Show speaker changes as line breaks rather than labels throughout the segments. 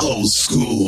old school.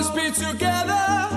Always be together.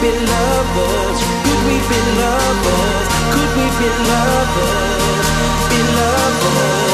be lovers? Could we be lovers? Could we be lovers? Be lovers.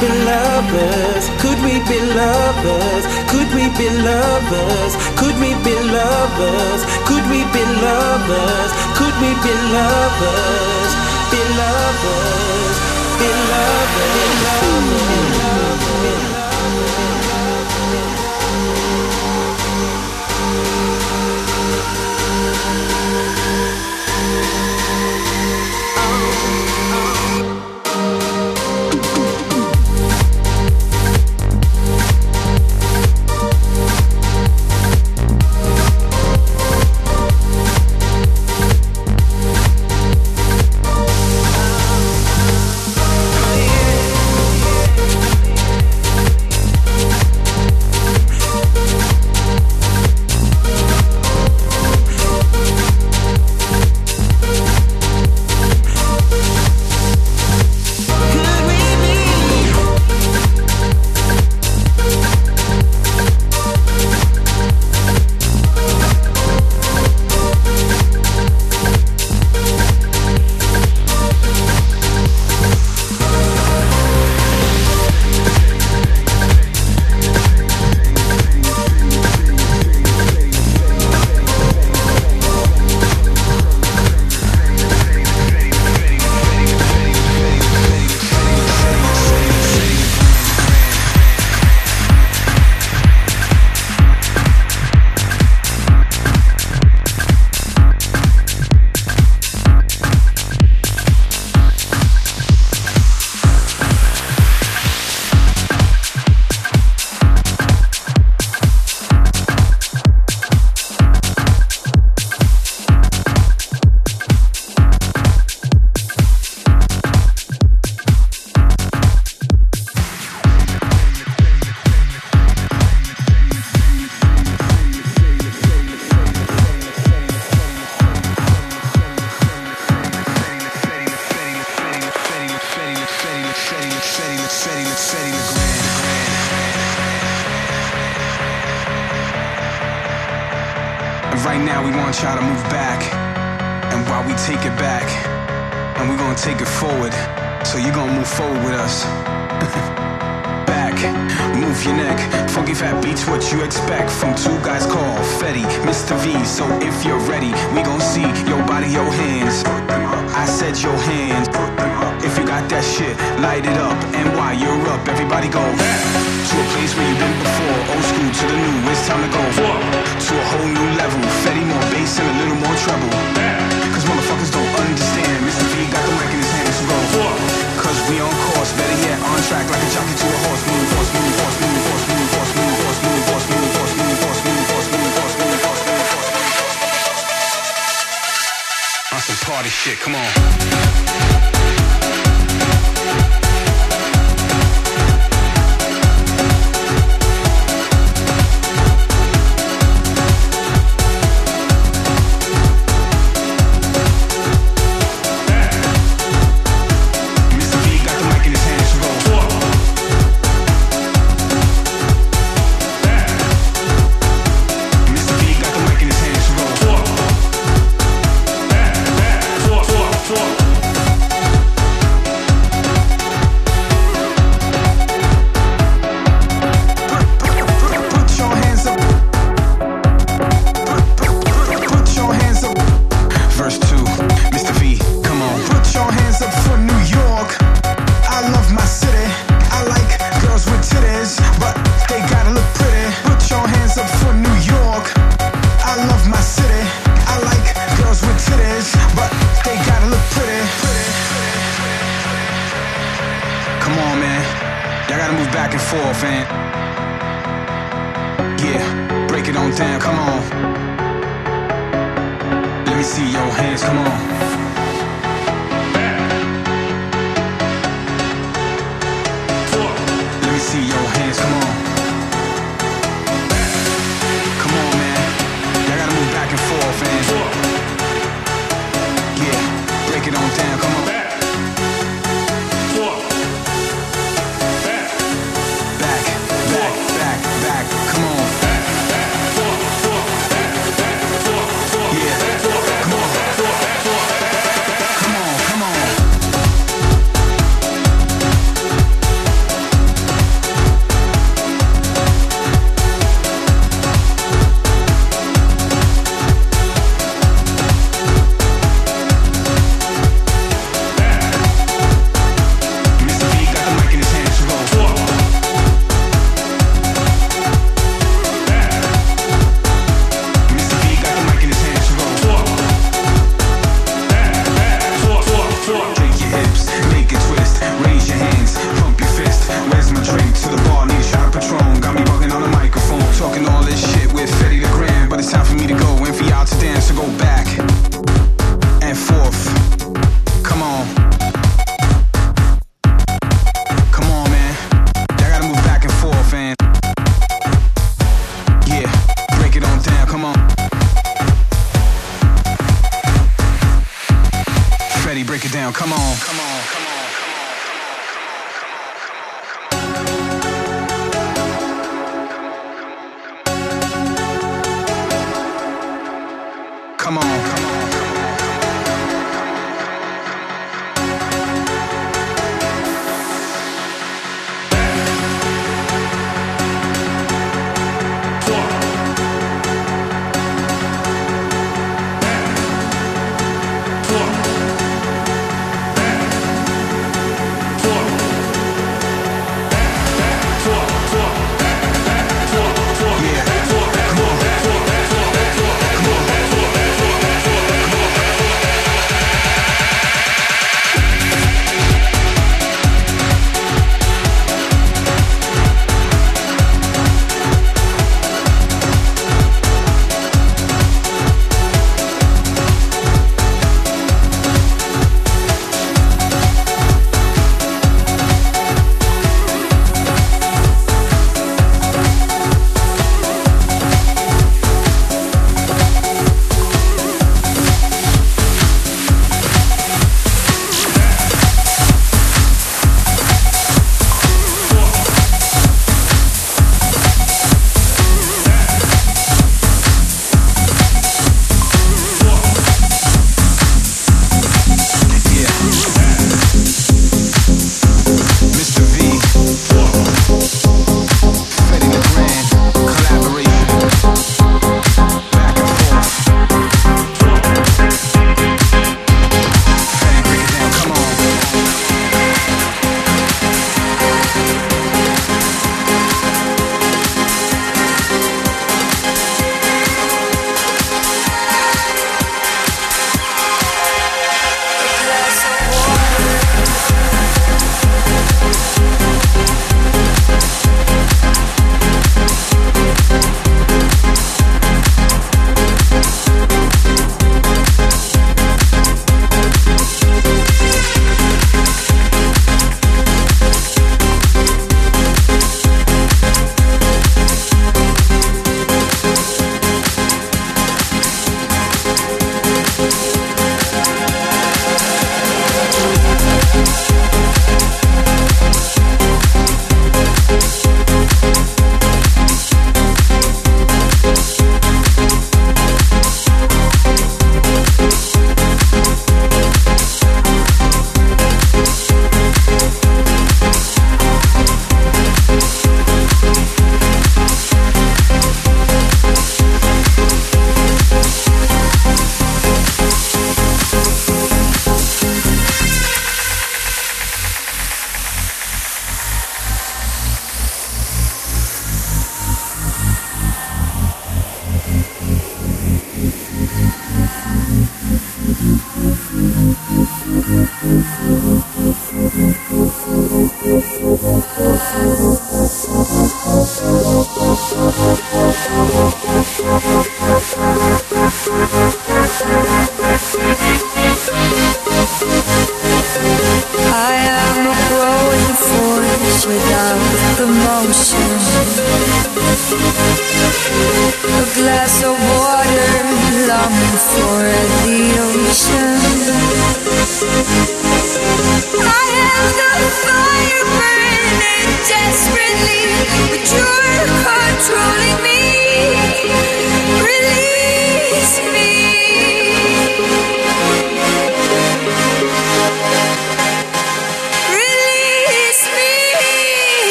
be lovers? Could we be lovers? Could we be lovers? Could we be lovers? Could we be lovers? Could we be lovers? Be lovers. Be lovers. Be lovers.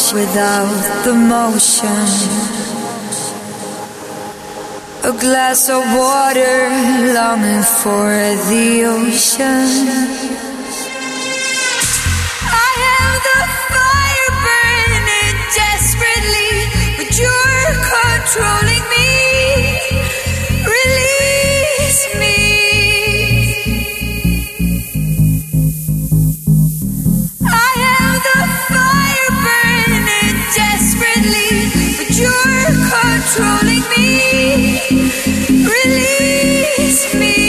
motion without the motion. A glass of water longing for the ocean. controlling me controlling me. Release me.